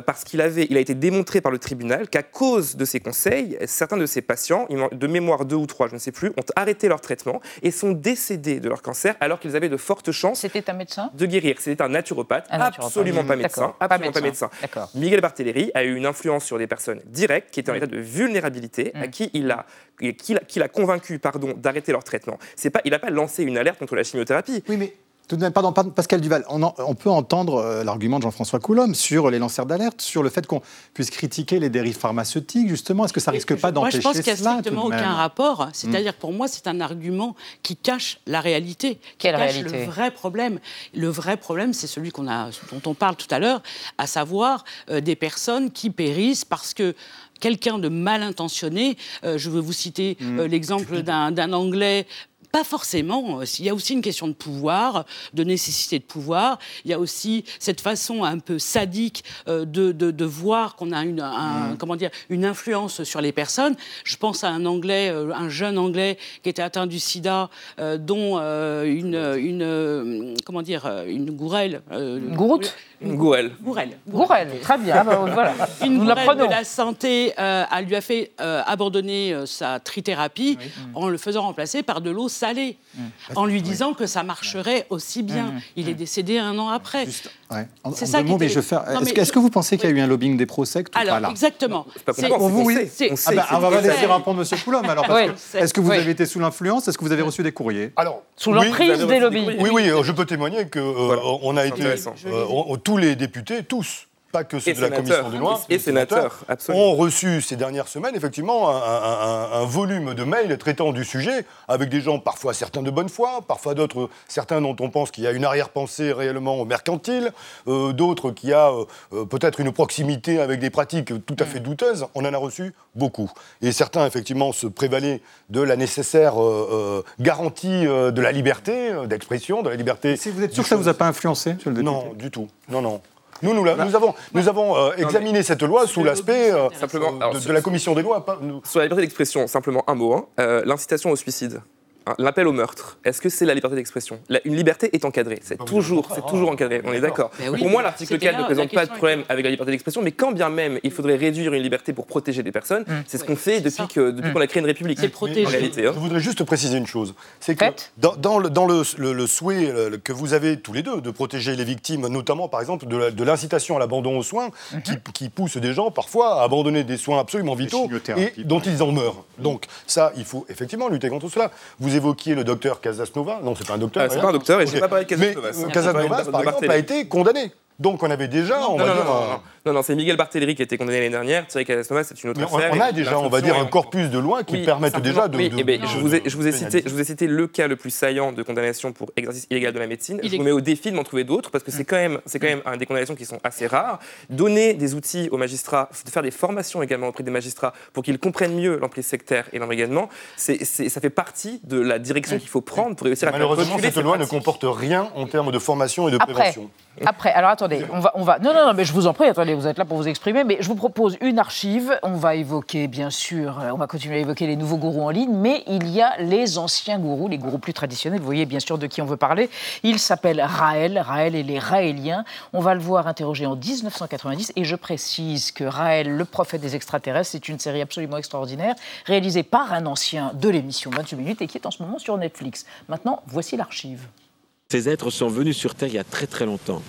parce qu'il avait, il a été démontré par le tribunal qu'à cause de ses conseils, certains de ses patients, de mémoire deux ou trois, je ne sais plus, ont arrêté leur traitement et sont décédés de leur cancer alors qu'ils avaient de fortes chances C'était un médecin? de guérir. C'était un naturopathe, Un absolument pas médecin, pas absolument pas médecin. Miguel Barthéléry a eu une influence sur des personnes directes qui étaient Mmh. en état de vulnérabilité, à qui il a qu'il a, qu'il a convaincu pardon, d'arrêter leur traitement. C'est pas, il n'a pas lancé une alerte contre la chimiothérapie. Oui, mais tout de même, pardon, pardon, Pascal Duval, on, en- on peut entendre euh, l'argument de Jean-François Coulombe sur les lanceurs d'alerte, sur le fait qu'on puisse critiquer les dérives pharmaceutiques, justement. Est-ce que ça risque pas Moi, d'empêcher je pense qu'il n'y a cela, strictement aucun rapport. C'est-à-dire, pour moi, c'est un argument qui cache la réalité. Qui Quelle cache réalité le vrai problème. Le vrai problème, c'est celui qu'on a, dont on parle tout à l'heure, à savoir euh, des personnes qui périssent parce que quelqu'un de mal intentionné, euh, je veux vous citer euh, l'exemple d'un d'un Anglais Pas forcément. Il y a aussi une question de pouvoir, de nécessité de pouvoir. Il y a aussi cette façon un peu sadique euh, de, de, de voir qu'on a une, un, Mm. comment dire, une influence sur les personnes. Je pense à un Anglais, euh, un jeune Anglais qui était atteint du sida, euh, dont euh, une, une, euh, comment dire, euh, une gourelle. une gouroute Une gourelle. Gourelle. Gourelle, très bien. Ah bah, voilà. Une Nous gourelle de la santé euh, elle lui a fait euh, abandonner euh, sa trithérapie en le faisant remplacer par de l'eau salée, en lui disant que ça marcherait aussi bien. Mm. Il est décédé un an après. Ouais. C'est ça mais je faire- Est-ce que, vous pensez qu'il y a eu un lobbying des pro-sectes ou Alors, pas là exactement. pas Pour vous, on oui. Ah bah, on va laisser répondre M. Coulomb. Alors, Oui. est-ce que vous Oui. avez été sous l'influence? Est-ce que vous avez reçu des courriers? Alors, Sous l'emprise des lobbies. Oui, oui, je peux témoigner que euh, on a été euh, tous les députés, tous, pas que ceux Et de la sénateurs. commission des lois, Et les sénateurs, absolument. ont reçu ces dernières semaines effectivement un, un- un- un volume de mails traitant du sujet avec des gens parfois certains de bonne foi, parfois d'autres certains dont on pense qu'il y a une arrière-pensée réellement mercantile, euh, d'autres qui a euh, euh, peut-être une proximité avec des pratiques tout à fait douteuses. On en a reçu beaucoup et certains effectivement se prévalaient de la nécessaire euh, euh, garantie euh, de la liberté euh, d'expression, de la liberté. Si vous êtes sûr que ça vous a pas influencé, monsieur le député Non, du tout. Non, non. Nous, nous, la- nous avons, nous avons euh, examiné cette loi sous l'aspect euh, de la commission des lois. pas- nous- Sur la liberté d'expression, simplement un mot. hein. Euh, L'incitation au suicide. L'appel au meurtre, est-ce que c'est la liberté d'expression? Une liberté est encadrée, c'est toujours, c'est toujours encadré, on est d'accord. Oui, Pour moi, l'article c'était 4 là, ne présente pas de problème avec la liberté d'expression, mais quand bien même il faudrait réduire une liberté pour protéger des personnes, c'est ce qu'on fait depuis depuis qu'on a créé une république. C'est protéger. En réalité, hein. Je voudrais juste préciser une chose. C'est que dans, dans le, dans le- le- le souhait que vous avez tous les deux de protéger les victimes, notamment par exemple de l'incitation à l'abandon aux soins, qui, qui pousse des gens parfois à abandonner des soins absolument vitaux et dont ils en meurent. Donc ça, il faut effectivement lutter contre cela. Vous évoquiez le docteur Casasnova. Non, c'est pas un docteur. Ah, c'est pas un docteur et Ok. j'ai pas parlé de Mais Casasnovas. euh, De Casasnovas, par exemple, a été condamné. Donc on avait déjà, on Non, va non, dire, non, non, c'est Miguel Barthéléry qui a été condamné l'année dernière. Thierry Casasnovas, c'est une autre Mais on- affaire. on a déjà, on va dire, un corpus de lois qui Oui, permettent déjà de- Oui, de- eh ben, de- je, vous ai, de je, vous ai cité, pénaliser. je vous ai cité le cas le plus saillant de condamnation pour exercice illégal de la médecine. Il je est- vous mets au défi de m'en trouver d'autres parce que c'est quand même, c'est quand même un des condamnations qui sont assez rares. Donner des outils aux magistrats, de faire des formations également auprès des magistrats pour qu'ils comprennent mieux l'emprise sectaire et l'embrigadement, c'est, c'est- ça fait partie de la direction qu'il faut prendre pour réussir à faire Malheureusement, cette loi ne comporte rien en termes de formation et de Après, prévention. après, alors attendez, on va, on va. Non, non, non, mais je vous en prie, attendez, vous êtes là pour vous exprimer, mais je vous propose une archive. On va évoquer, bien sûr, euh, on va continuer à évoquer les nouveaux gourous en ligne, mais il y a les anciens gourous, les gourous plus traditionnels. Vous voyez bien sûr de qui on veut parler. Il s'appelle Raël, Raël et les Raéliens. On va le voir interrogé en 1990, et je précise que Raël, le prophète des extraterrestres, c'est une série absolument extraordinaire, réalisée par un ancien de l'émission 28 minutes et qui est en ce moment sur Netflix. Maintenant, voici l'archive. Ces êtres sont venus sur Terre il y a très très longtemps.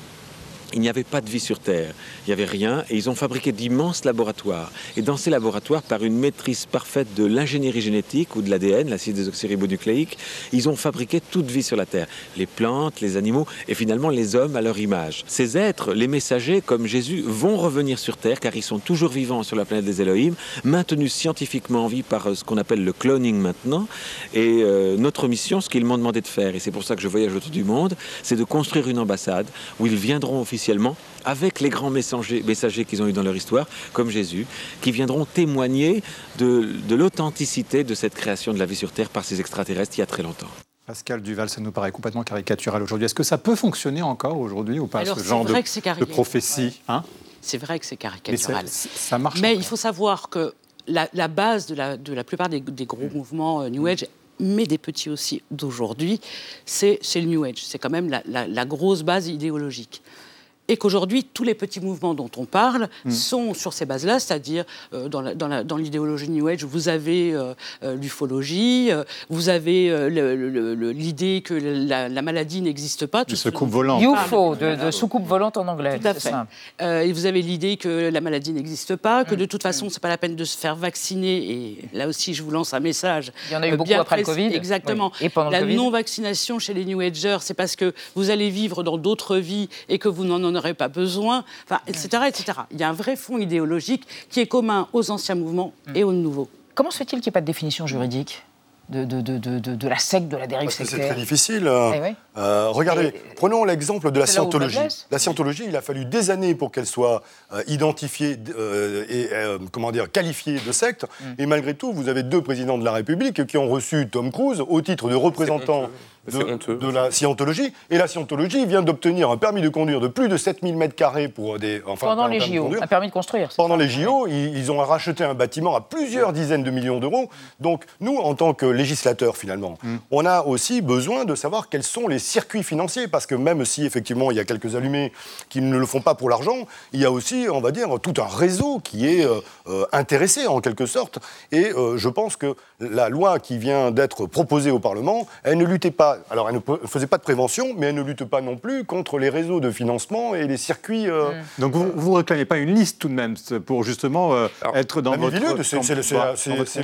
Il n'y avait pas de vie sur Terre, il n'y avait rien, et ils ont fabriqué d'immenses laboratoires. Et dans ces laboratoires, par une maîtrise parfaite de l'ingénierie génétique ou de l'ADN, l'acide désoxyribonucléique, ils ont fabriqué toute vie sur la Terre. Les plantes, les animaux, et finalement les hommes à leur image. Ces êtres, les messagers comme Jésus, vont revenir sur Terre, car ils sont toujours vivants sur la planète des Elohim, maintenus scientifiquement en vie par euh, ce qu'on appelle le cloning maintenant. Et euh, notre mission, ce qu'ils m'ont demandé de faire, et c'est pour ça que je voyage autour du monde, c'est de construire une ambassade où ils viendront officiellement avec les grands messagers, messagers qu'ils ont eu dans leur histoire, comme Jésus, qui viendront témoigner de, de l'authenticité de cette création de la vie sur Terre par ces extraterrestres il y a très longtemps. Pascal Duval, ça nous paraît complètement caricatural aujourd'hui. Est-ce que ça peut fonctionner encore aujourd'hui ou pas, Alors, ce de, vrai que de prophétie hein? C'est vrai que c'est Mais caricatural. c'est- ça marche. Mais il faut savoir que la, la base de la, de la plupart des, des gros mouvements euh, New Age, mais des petits aussi d'aujourd'hui, c'est c'est le New Age. C'est quand même la, la- la grosse base idéologique. Et qu'aujourd'hui, tous les petits mouvements dont on parle Mm. sont sur ces bases-là, c'est-à-dire euh, dans l'idéologie New Age, vous avez euh, euh, l'ufologie, euh, vous avez euh, l'idée que la, la maladie n'existe pas. tout soucoupe volante. UFO, de, de soucoupe volante en anglais. tout à fait. Euh, et vous avez l'idée que la maladie n'existe pas, Mm. que de toute façon, c'est pas la peine de se faire vacciner. Et là aussi, je vous lance un message. Il y en a eu beaucoup bien après le. Covid. Exactement. Oui. Et pendant la non-vaccination chez les New Agers, c'est parce que vous allez vivre dans d'autres vies et que vous n'en aurez pas besoin, enfin, etc., etc. Il y a un vrai fond idéologique qui est commun aux anciens mouvements et aux nouveaux. Comment se fait-il qu'il n'y ait pas de définition juridique de, de, de, de, de la secte, de la dérive Parce sectaire c'est très difficile. euh, Eh oui. euh, regardez, prenons l'exemple de la scientologie. La scientologie, il a fallu des années pour qu'elle soit euh, identifiée euh, et euh, comment dire qualifiée de secte. Mm. Et malgré tout, vous avez deux présidents de la République qui ont reçu Tom Cruise au titre de représentant. De, de la scientologie. Et la scientologie vient d'obtenir un permis de conduire de plus de 7000 mètres carrés pour des. Enfin, Pendant les JO, un permis de construire. Pendant ça les JO, ils, ils ont racheté un bâtiment à plusieurs dizaines de millions d'euros. Donc, nous, en tant que législateurs, finalement, on a aussi besoin de savoir quels sont les circuits financiers. Parce que même si, effectivement, il y a quelques allumés qui ne le font pas pour l'argent, il y a aussi, on va dire, tout un réseau qui est euh, euh, intéressé, en quelque sorte. Et euh, je pense que la loi qui vient d'être proposée au Parlement, elle ne luttait pas. Alors, elle ne faisait pas de prévention, mais elle ne lutte pas non plus contre les réseaux de financement et les circuits. euh, Donc vous ne réclamez pas une liste tout de même pour justement euh, être dans la votre c'est c'est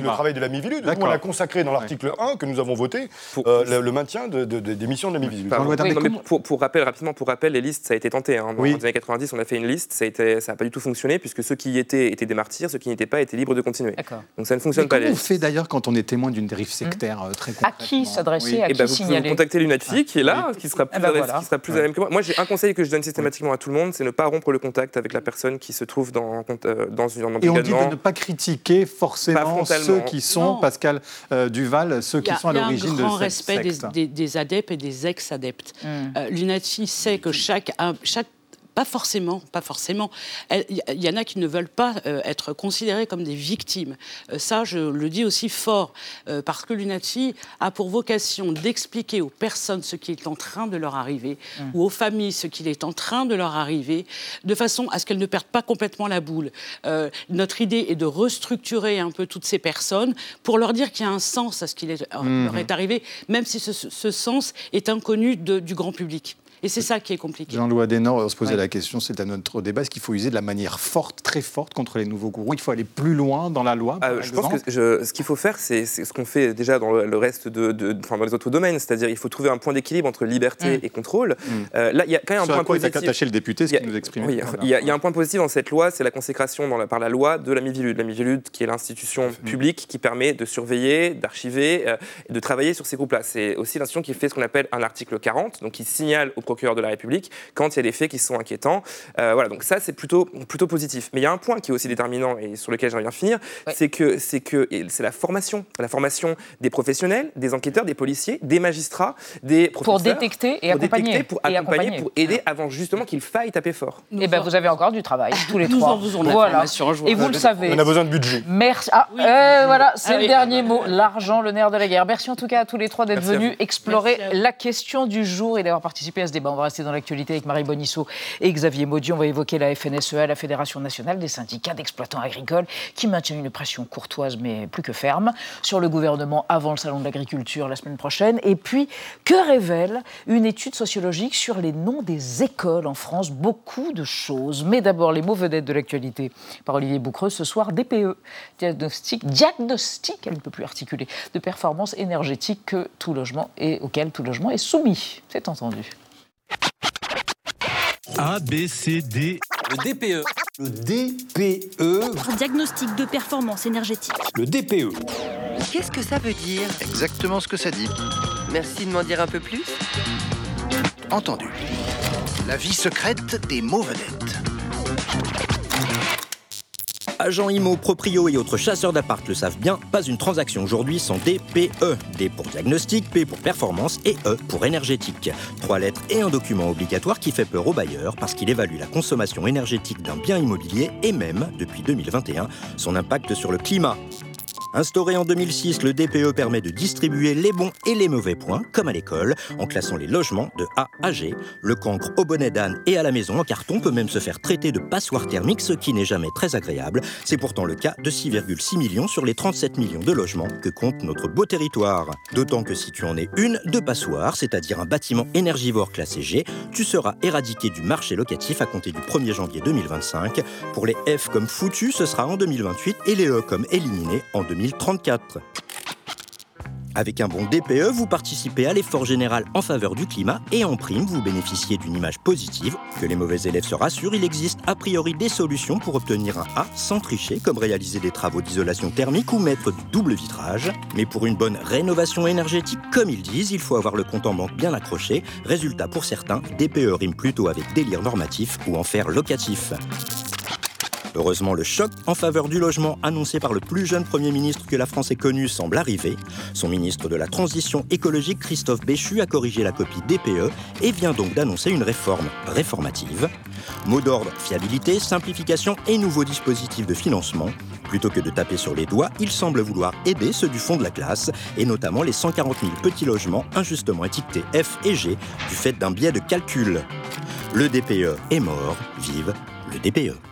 le, la- travail de la Mivilude. On a consacré dans l'article 1 que nous avons voté euh, le, le maintien de- de- de- des missions de la Mivilude. Mais pour, pour rappel, rapidement, pour rappel, les listes, ça a été tenté. hein. Dans les années 90, on a fait une liste, ça n'a pas du tout fonctionné, puisque ceux qui y étaient étaient des martyrs, ceux qui n'y étaient pas étaient libres de continuer. Donc ça ne fonctionne Mais pas. comment on fait d'ailleurs quand on est témoin d'une dérive sectaire euh, très À qui s'adresser, à Eh qui ben, contacter l'UNATFI qui est là, qui sera plus, Eh ben à l'aise- voilà. qui sera plus à même que moi. Moi, j'ai un conseil que je donne systématiquement à tout le monde, c'est ne pas rompre le contact avec la personne qui se trouve dans, euh, dans une Et on dit de ne pas critiquer Pas forcément frontalement. ceux qui sont, Non. Pascal euh, Duval, ceux qui a, sont à il y a l'origine un de grand cette respect des, secte. des- des adeptes et des ex-adeptes. Mm. Euh, L'UNATFI sait que chaque, chaque pas forcément, pas forcément. Il y, en a qui ne veulent pas euh, être considérés comme des victimes. Euh, ça, je le dis aussi fort, euh, parce que l'UNATFI a pour vocation d'expliquer aux personnes ce qui est en train de leur arriver, Mm. ou aux familles ce qui est en train de leur arriver, de façon à ce qu'elles ne perdent pas complètement la boule. Euh, notre idée est de restructurer un peu toutes ces personnes pour leur dire qu'il y a un sens à ce qui les- leur est arrivé, même si ce, ce sens est inconnu de- du grand public. Et c'est ça qui est compliqué. Jean-Louis Adenor, on se posait Ouais. la question, c'est à notre débat, est-ce qu'il faut user de la manière forte, très forte contre les nouveaux gourous? Il faut aller plus loin dans la loi, par Euh, je exemple? pense que je- ce qu'il faut faire, c'est ce qu'on fait déjà dans le, le reste de, de- enfin, dans les autres domaines, c'est-à-dire il faut trouver un point d'équilibre entre liberté Mm. et contrôle. Euh, là, il y a quand même un à point positif. attaché le député, ce qu'il nous exprimait? Oui, il y, a, il y a un point positif dans cette loi, c'est la consécration dans la- par la loi de la Mivilude. La Mivilude, qui est l'institution publique qui permet de surveiller, d'archiver euh, et de travailler sur ces groupes-là. C'est aussi l'institution qui fait ce qu'on appelle un article 40, donc qui signale au procureur de la République quand il y a des faits qui sont inquiétants. Euh, voilà, donc ça, c'est plutôt, plutôt positif. Mais il y a un point qui est aussi déterminant et sur lequel j'aimerais bien finir, c'est que c'est que et c'est la formation, la formation des professionnels, des enquêteurs, des policiers, des magistrats, des professeurs. détecter et pour accompagner. détecter, pour Et accompagner, accompagner. pour aider avant justement qu'il faille taper fort. Eh ben, vous avez encore du travail, tous les Nous trois. en faisons la voilà. vous Et vous le savez. On a besoin de budget. Merci. Ah, euh, voilà, c'est Ah le dernier mot. L'argent, le nerf de la guerre. Merci en tout cas à tous les trois d'être venus vous. explorer vous. la question du jour et d'avoir participé à ce débat. On va rester dans l'actualité avec Marie Bonisseau et Xavier Maudy. On va évoquer la FNSEA, la Fédération nationale des syndicats d'exploitants agricoles, qui maintient une pression courtoise mais plus que ferme sur le gouvernement avant le salon de l'agriculture la semaine prochaine. Et puis, que révèle une étude sociologique sur les noms des écoles en France? Beaucoup de choses. Mais d'abord, les mots vedettes de l'actualité par Olivier Boucreux ce soir, DPE, diagnostic, diagnostic, elle ne peut plus articuler, de performance énergétique que tout logement auquel tout logement est soumis. C'est entendu. A, B, C, D. Le DPE. Le DPE. Diagnostic de performance énergétique. Le DPE. Qu'est-ce que ça veut dire? Exactement ce que ça dit. Merci de m'en dire un peu plus. Entendu. La vie secrète des mots vedettes. Agents IMO, proprio et autres chasseurs d'appart le savent bien, pas une transaction aujourd'hui sans DPE. D pour diagnostic, P pour performance et E pour énergétique. Trois lettres et un document obligatoire qui fait peur aux bailleurs parce qu'il évalue la consommation énergétique d'un bien immobilier et même, depuis 2021, son impact sur le climat. Instauré en 2006, le DPE permet de distribuer les bons et les mauvais points, comme à l'école, en classant les logements de A à G. Le cancre au bonnet d'âne et à la maison en carton peut même se faire traiter de passoire thermique, ce qui n'est jamais très agréable. C'est pourtant le cas de 6,6 millions sur les 37 millions de logements que compte notre beau territoire. D'autant que si tu en es une de passoire, c'est-à-dire un bâtiment énergivore classé G, tu seras éradiqué du marché locatif à compter du 1er janvier 2025. Pour les F comme foutu, ce sera en 2028 et les E comme éliminé en 2034. Avec un bon DPE, vous participez à l'effort général en faveur du climat et en prime, vous bénéficiez d'une image positive. Que les mauvais élèves se rassurent, il existe a priori des solutions pour obtenir un A sans tricher, comme réaliser des travaux d'isolation thermique ou mettre du double vitrage. Mais pour une bonne rénovation énergétique, comme ils disent, il faut avoir le compte en banque bien accroché. Résultat pour certains, DPE rime plutôt avec délire normatif ou enfer locatif. Heureusement, le choc en faveur du logement annoncé par le plus jeune Premier ministre que la France ait connu semble arriver. Son ministre de la Transition écologique, Christophe Béchu, a corrigé la copie DPE et vient donc d'annoncer une réforme réformative. Mot d'ordre, fiabilité, simplification et nouveaux dispositifs de financement. Plutôt que de taper sur les doigts, il semble vouloir aider ceux du fond de la classe, et notamment les 140 000 petits logements injustement étiquetés F et G du fait d'un biais de calcul. Le DPE est mort, vive le. DPE.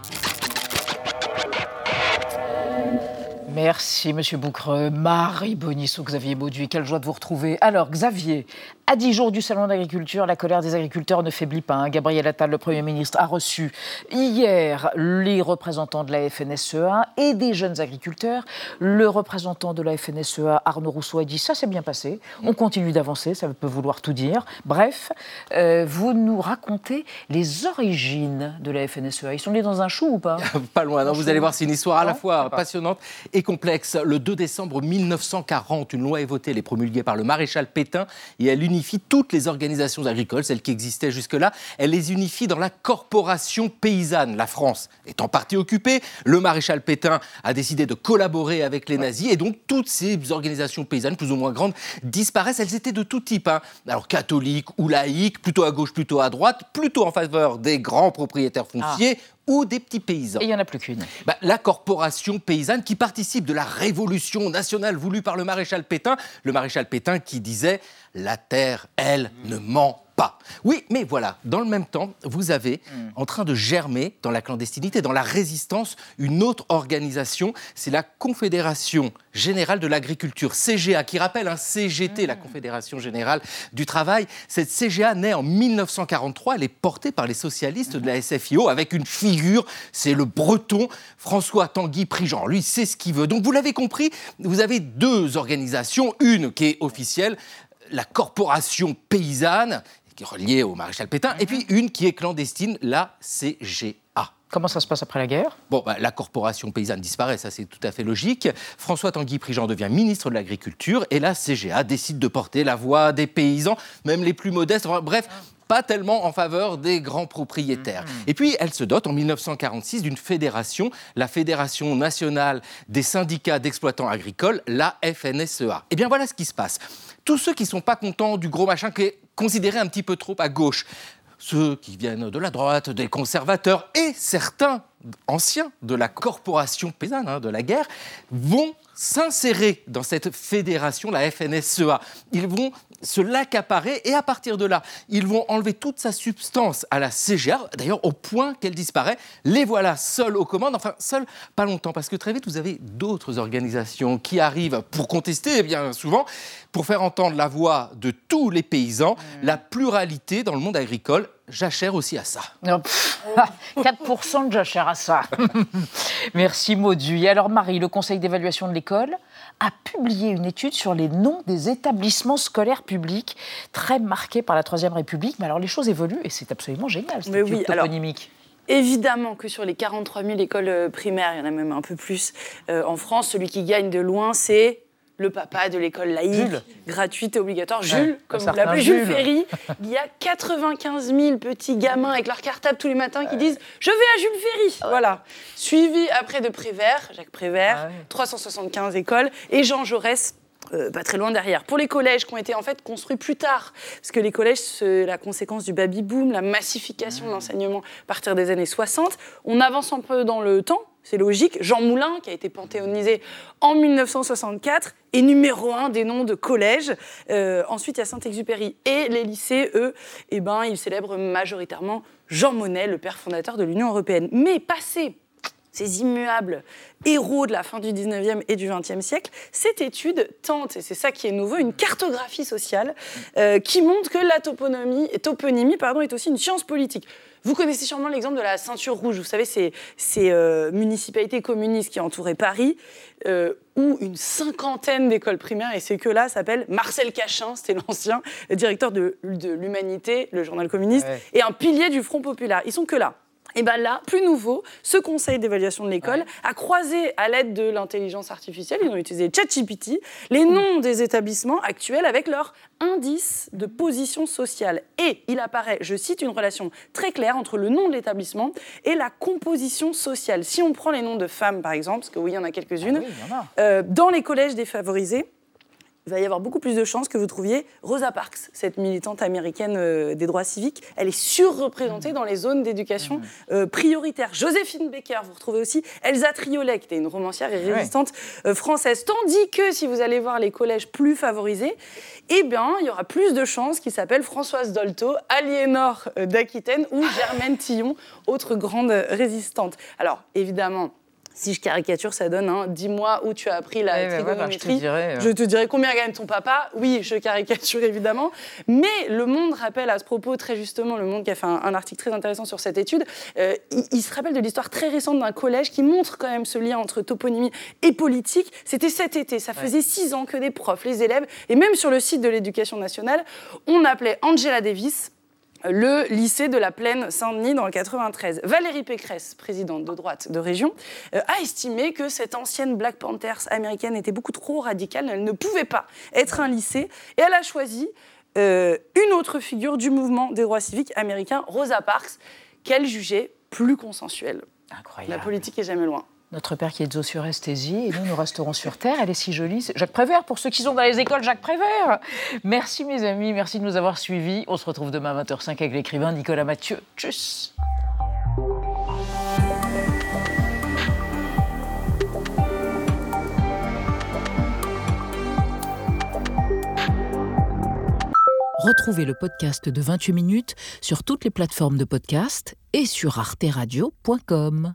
Merci, Monsieur Boucreux. Marie Bonissou, Xavier Bauduit, quelle joie de vous retrouver. Alors, Xavier, à 10 jours du Salon d'agriculture, la colère des agriculteurs ne faiblit pas. hein. Gabriel Attal, le Premier ministre, a reçu hier les représentants de la FNSEA et des jeunes agriculteurs. Le représentant de la FNSEA, Arnaud Rousseau, a dit ça s'est bien passé. On continue d'avancer, ça peut vouloir tout dire. Bref, euh, vous nous racontez les origines de la FNSEA. Ils sont nés dans un chou ou pas? Pas loin, non, vous allez voir, c'est une histoire à la fois passionnante et complexe. Le 2 décembre 1940, une loi est votée, elle est promulguée par le maréchal Pétain et elle unifie toutes les organisations agricoles, celles qui existaient jusque-là. Elle les unifie dans la corporation paysanne. La France est en partie occupée. Le maréchal Pétain a décidé de collaborer avec les nazis et donc toutes ces organisations paysannes, plus ou moins grandes, disparaissent. Elles étaient de tout type. hein. Alors catholiques ou laïques, plutôt à gauche, plutôt à droite, plutôt en faveur des grands propriétaires fonciers ou des petits paysans. Et il n'y en a plus qu'une. Bah, la corporation paysanne qui participe de la révolution nationale voulue par le maréchal Pétain. Le maréchal Pétain qui disait La terre, elle, ne ment pas. Oui, mais voilà, dans le même temps, vous avez en train de germer dans la clandestinité, dans la résistance, une autre organisation. C'est la Confédération Générale de l'Agriculture, CGA, qui rappelle un CGT, la Confédération Générale du Travail. Cette CGA naît en 1943, elle est portée par les socialistes de la SFIO avec une figure, c'est le breton François Tanguy Prigent. Lui, c'est ce qu'il veut. Donc vous l'avez compris, vous avez deux organisations, une qui est officielle, la corporation paysanne, qui est reliée au maréchal Pétain, et puis une qui est clandestine, la CGA. Comment ça se passe après la guerre? Bon, bah, la corporation paysanne disparaît, ça c'est tout à fait logique. François Tanguy Prigent devient ministre de l'Agriculture et la CGA décide de porter la voix des paysans, même les plus modestes. Enfin, bref, pas tellement en faveur des grands propriétaires. Et puis, elle se dote en 1946 d'une fédération, la Fédération nationale des syndicats d'exploitants agricoles, la FNSEA. Et bien voilà ce qui se passe. Tous ceux qui ne sont pas contents du gros machin qui est considéré un petit peu trop à gauche, ceux qui viennent de la droite, des conservateurs et certains anciens de la corporation paysanne hein, de la guerre vont s'insérer dans cette fédération, la FNSEA. Ils vont se l'accaparer et à partir de là, ils vont enlever toute sa substance à la CGA, d'ailleurs au point qu'elle disparaît. Les voilà seuls aux commandes, enfin seuls pas longtemps, parce que très vite vous avez d'autres organisations qui arrivent pour contester, et bien souvent, pour faire entendre la voix de tous les paysans, la pluralité dans le monde agricole. J'achère aussi à ça. Pff, 4% de jachère à ça. Merci Maudu. Et alors Marie, le Conseil d'évaluation de l'école a publié une étude sur les noms des établissements scolaires publics, très marqués par la Troisième République. Mais alors les choses évoluent et c'est absolument génial, cette Mais étude oui, alors. Évidemment que sur les 43 000 écoles euh, primaires, il y en a même un peu plus euh, en France, celui qui gagne de loin, c'est le papa de l'école laïque, Jules. gratuite et obligatoire. Jules, comme vous l'appelez, Jules. Ferry. Il y a 95 000 petits gamins avec leur cartable tous les matins qui disent « Je vais à Jules Ferry !» Voilà. Suivi après de Prévert, Jacques Prévert, 375 écoles, et Jean Jaurès, euh, pas très loin derrière. Pour les collèges qui ont été en fait construits plus tard, parce que les collèges, c'est la conséquence du baby-boom, la massification de l'enseignement à partir des années 60. On avance un peu dans le temps, c'est logique. Jean Moulin, qui a été panthéonisé en 1964, est numéro un des noms de collèges. Euh, ensuite, il y a Saint-Exupéry. Et les lycées, eux, eh ben, ils célèbrent majoritairement Jean Monnet, le père fondateur de l'Union européenne. Mais passé ces immuables héros de la fin du 19e et du 20e siècle, cette étude tente, et c'est ça qui est nouveau, une cartographie sociale euh, qui montre que la toponymie, toponymie pardon, est aussi une science politique. Vous connaissez sûrement l'exemple de la ceinture rouge. Vous savez, ces, ces euh, municipalités communistes qui entouraient Paris, euh, où une cinquantaine d'écoles primaires, et c'est que là, s'appelle Marcel Cachin, c'était l'ancien directeur de, de l'Humanité, le journal communiste, et un pilier du Front populaire. Ils sont que là. Et bien là, plus nouveau, ce conseil d'évaluation de l'école a croisé à l'aide de l'intelligence artificielle, ils ont utilisé ChatGPT, les noms des établissements actuels avec leur indice de position sociale. Et il apparaît, je cite, une relation très claire entre le nom de l'établissement et la composition sociale. Si on prend les noms de femmes, par exemple, parce que oui, il y en a quelques-unes, euh, dans les collèges défavorisés, il va y avoir beaucoup plus de chances que vous trouviez Rosa Parks, cette militante américaine euh, des droits civiques. Elle est surreprésentée dans les zones d'éducation euh, prioritaires. Joséphine Baker, vous retrouvez aussi Elsa Triolet, qui était une romancière et résistante euh, française. Tandis que si vous allez voir les collèges plus favorisés, eh bien, il y aura plus de chances qu'ils s'appellent Françoise Dolto, Aliénor d'Aquitaine ou Germaine Tillon, autre grande résistante. Alors, évidemment, si je caricature, ça donne hein, dis-moi où tu as appris la Ouais, ouais, voilà, trigonométrie. je te dirais, euh. Je te dirais combien gagne ton papa. Oui, je caricature évidemment. Mais Le Monde rappelle à ce propos très justement, Le Monde qui a fait un, un article très intéressant sur cette étude, euh, il, il se rappelle de l'histoire très récente d'un collège qui montre quand même ce lien entre toponymie et politique. C'était cet été, ça faisait six ans que des profs, les élèves, et même sur le site de l'éducation nationale, on appelait Angela Davis le lycée de la Plaine Saint-Denis dans le 93. Valérie Pécresse, présidente de droite de région, euh, a estimé que cette ancienne Black Panthers américaine était beaucoup trop radicale, elle ne pouvait pas être un lycée, et elle a choisi euh, une autre figure du mouvement des droits civiques américain, Rosa Parks, qu'elle jugeait plus consensuelle. Incroyable. La politique est jamais loin. Notre père qui est zosuresthésie, et nous, nous resterons sur Terre. Elle est si jolie. Jacques Prévert, pour ceux qui sont dans les écoles, Jacques Prévert. Merci, mes amis. Merci de nous avoir suivis. On se retrouve demain à 20h05 avec l'écrivain Nicolas Mathieu. Tchuss. Retrouvez le podcast de 28 minutes sur toutes les plateformes de podcast et sur arteradio.com.